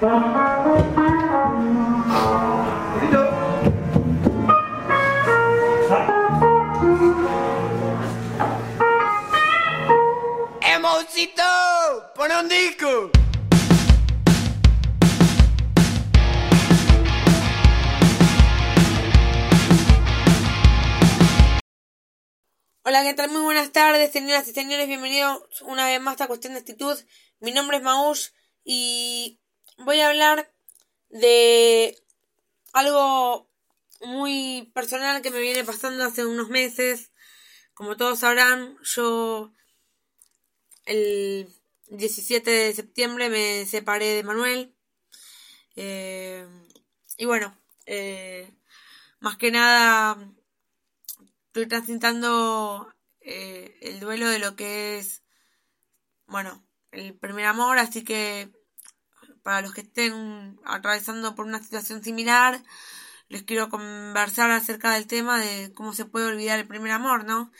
¡Emocito! ¡Pon un disco! Hola, ¿qué tal? Muy buenas tardes, señoras y señores. Bienvenidos una vez más a Cuestión de Actitud. Mi nombre es Maush y voy a hablar de algo muy personal que me viene pasando hace unos meses. Como todos sabrán, yo el 17 de septiembre me separé de Manuel. Eh, y bueno, eh, más que nada estoy transitando eh, el duelo de lo que es, bueno, el primer amor, así que para los que estén atravesando por una situación similar, les quiero conversar acerca del tema de cómo se puede olvidar el primer amor, ¿no?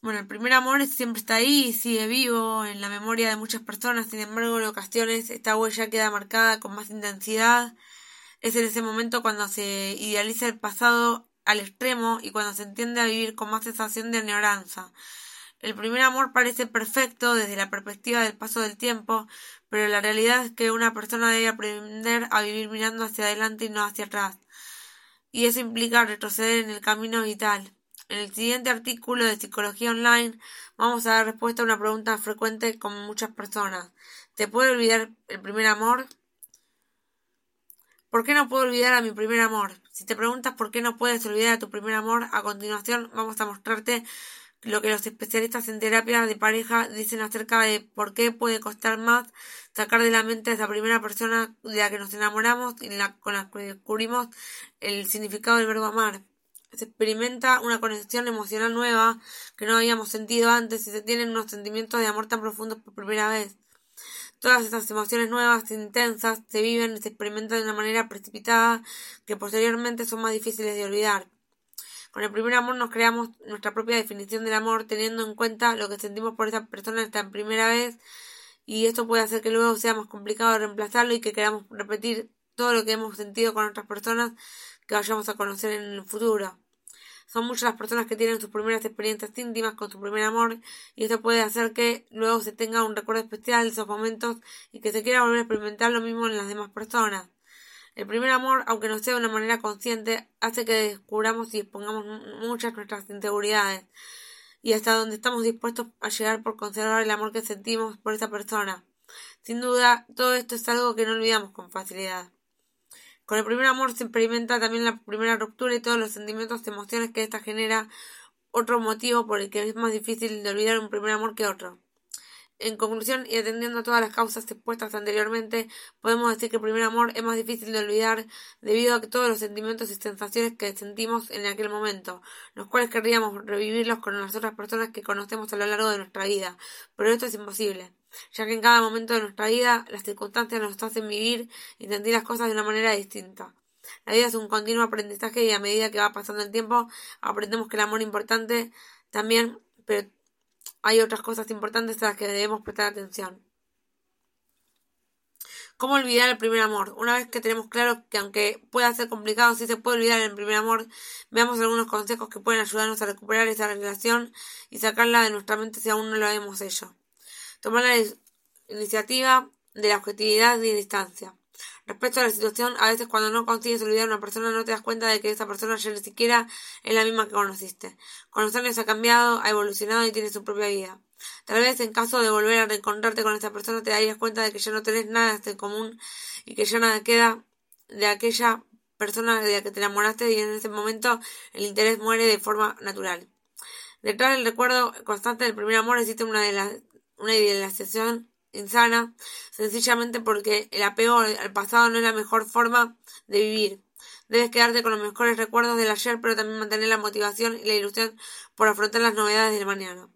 Bueno, el primer amor siempre está ahí, sigue vivo en la memoria de muchas personas, sin embargo, en ocasiones esta huella queda marcada con más intensidad. Es en ese momento cuando se idealiza el pasado al extremo y cuando se entiende a vivir con más sensación de añoranza. El primer amor parece perfecto desde la perspectiva del paso del tiempo, pero la realidad es que una persona debe aprender a vivir mirando hacia adelante y no hacia atrás. Y eso implica retroceder en el camino vital. En el siguiente artículo de Psicología Online vamos a dar respuesta a una pregunta frecuente con muchas personas. ¿Te puede olvidar el primer amor? ¿Por qué no puedo olvidar a mi primer amor? Si te preguntas por qué no puedes olvidar a tu primer amor, a continuación vamos a mostrarte lo que los especialistas en terapia de pareja dicen acerca de por qué puede costar más sacar de la mente a esa primera persona de la que nos enamoramos y con la que descubrimos el significado del verbo amar se experimenta una conexión emocional nueva que no habíamos sentido antes y se tienen unos sentimientos de amor tan profundos por primera vez. Todas estas emociones nuevas e intensas se viven y se experimentan de una manera precipitada que posteriormente son más difíciles de olvidar. Con el primer amor nos creamos nuestra propia definición del amor teniendo en cuenta lo que sentimos por esa persona esta primera vez y esto puede hacer que luego sea más complicado reemplazarlo y que queramos repetir todo lo que hemos sentido con otras personas que vayamos a conocer en el futuro. Son muchas las personas que tienen sus primeras experiencias íntimas con su primer amor y esto puede hacer que luego se tenga un recuerdo especial de esos momentos y que se quiera volver a experimentar lo mismo en las demás personas. El primer amor, aunque no sea de una manera consciente, hace que descubramos y expongamos muchas nuestras inseguridades y hasta donde estamos dispuestos a llegar por conservar el amor que sentimos por esa persona. Sin duda, todo esto es algo que no olvidamos con facilidad. Con el primer amor se experimenta también la primera ruptura y todos los sentimientos y emociones que ésta genera, otro motivo por el que es más difícil de olvidar un primer amor que otro. En conclusión, y atendiendo a todas las causas expuestas anteriormente, podemos decir que el primer amor es más difícil de olvidar debido a todos los sentimientos y sensaciones que sentimos en aquel momento, los cuales querríamos revivirlos con las otras personas que conocemos a lo largo de nuestra vida, pero esto es imposible ya que en cada momento de nuestra vida las circunstancias nos hacen vivir y sentir las cosas de una manera distinta. La vida es un continuo aprendizaje y a medida que va pasando el tiempo aprendemos que el amor es importante también, pero hay otras cosas importantes a las que debemos prestar atención. ¿Cómo olvidar el primer amor? Una vez que tenemos claro que aunque pueda ser complicado, sí se puede olvidar el primer amor, veamos algunos consejos que pueden ayudarnos a recuperar esa relación y sacarla de nuestra mente si aún no lo hemos hecho. Tomar la iniciativa de la objetividad y distancia. Respecto a la situación, a veces cuando no consigues olvidar a una persona no te das cuenta de que esa persona ya ni siquiera es la misma que conociste. Con los años ha cambiado, ha evolucionado y tiene su propia vida. Tal vez en caso de volver a reencontrarte con esa persona te darías cuenta de que ya no tenés nada en común y que ya nada queda de aquella persona de la que te enamoraste y en ese momento el interés muere de forma natural. Detrás del recuerdo constante del primer amor existe una, una idealización insana, sencillamente porque el apego al pasado no es la mejor forma de vivir. Debes quedarte con los mejores recuerdos del ayer, pero también mantener la motivación y la ilusión por afrontar las novedades del mañana.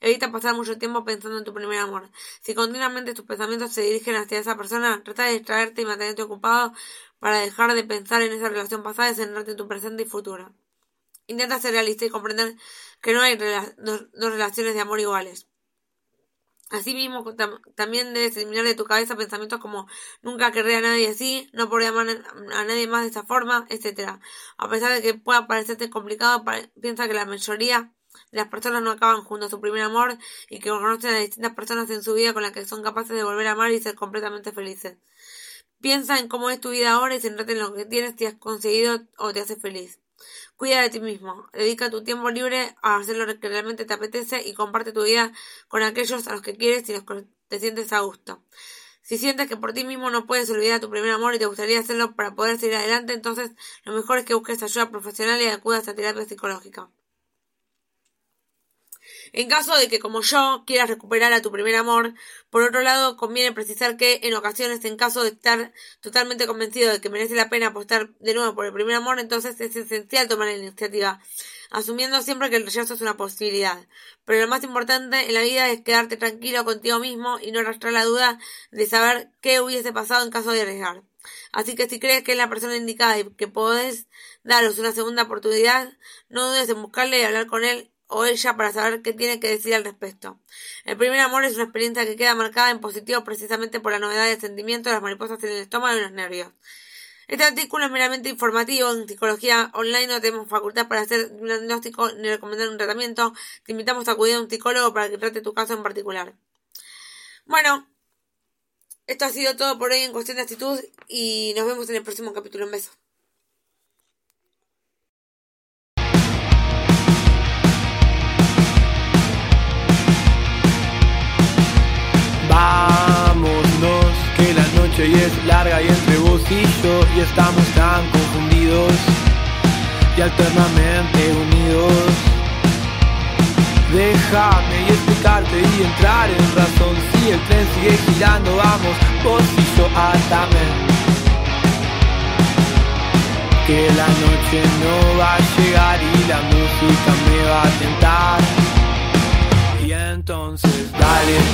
Evita pasar mucho tiempo pensando en tu primer amor. Si continuamente tus pensamientos se dirigen hacia esa persona, trata de distraerte y mantenerte ocupado para dejar de pensar en esa relación pasada y centrarte en tu presente y futuro. Intenta ser realista y comprender que no hay dos, relaciones de amor iguales. Asimismo, también debes eliminar de tu cabeza pensamientos como nunca querré a nadie así, no podré amar a nadie más de esa forma, etc. A pesar de que pueda parecerte complicado, piensa que la mayoría las personas no acaban junto a su primer amor y que conocen a distintas personas en su vida con las que son capaces de volver a amar y ser completamente felices. Piensa en cómo es tu vida ahora y centrate en lo que tienes si has conseguido o te hace feliz. Cuida de ti mismo, dedica tu tiempo libre a hacer lo que realmente te apetece y comparte tu vida con aquellos a los que quieres y los que te sientes a gusto. Si sientes que por ti mismo no puedes olvidar tu primer amor y te gustaría hacerlo para poder seguir adelante, entonces lo mejor es que busques ayuda profesional y acudas a terapia psicológica. En caso de que, como yo, quieras recuperar a tu primer amor, por otro lado, conviene precisar que, en ocasiones, en caso de estar totalmente convencido de que merece la pena apostar de nuevo por el primer amor, entonces es esencial tomar la iniciativa, asumiendo siempre que el rechazo es una posibilidad. Pero lo más importante en la vida es quedarte tranquilo contigo mismo y no arrastrar la duda de saber qué hubiese pasado en caso de arriesgar. Así que si crees que es la persona indicada y que podés daros una segunda oportunidad, no dudes en buscarle y hablar con él o ella para saber qué tiene que decir al respecto. El primer amor es una experiencia que queda marcada en positivo precisamente por la novedad del sentimiento, las mariposas en el estómago y los nervios. Este artículo es meramente informativo. En psicología online no tenemos facultad para hacer un diagnóstico ni recomendar un tratamiento. Te invitamos a acudir a un psicólogo para que trate tu caso en particular. Bueno, esto ha sido todo por hoy en cuestión de actitud y nos vemos en el próximo capítulo. Un beso. y es larga y entre vos y yo y estamos tan confundidos y alternamente unidos. Déjame y explicarte y entrar en razón si el tren sigue girando vamos vos y yo. Que la noche no va a llegar y la música me va a tentar. Y entonces dale.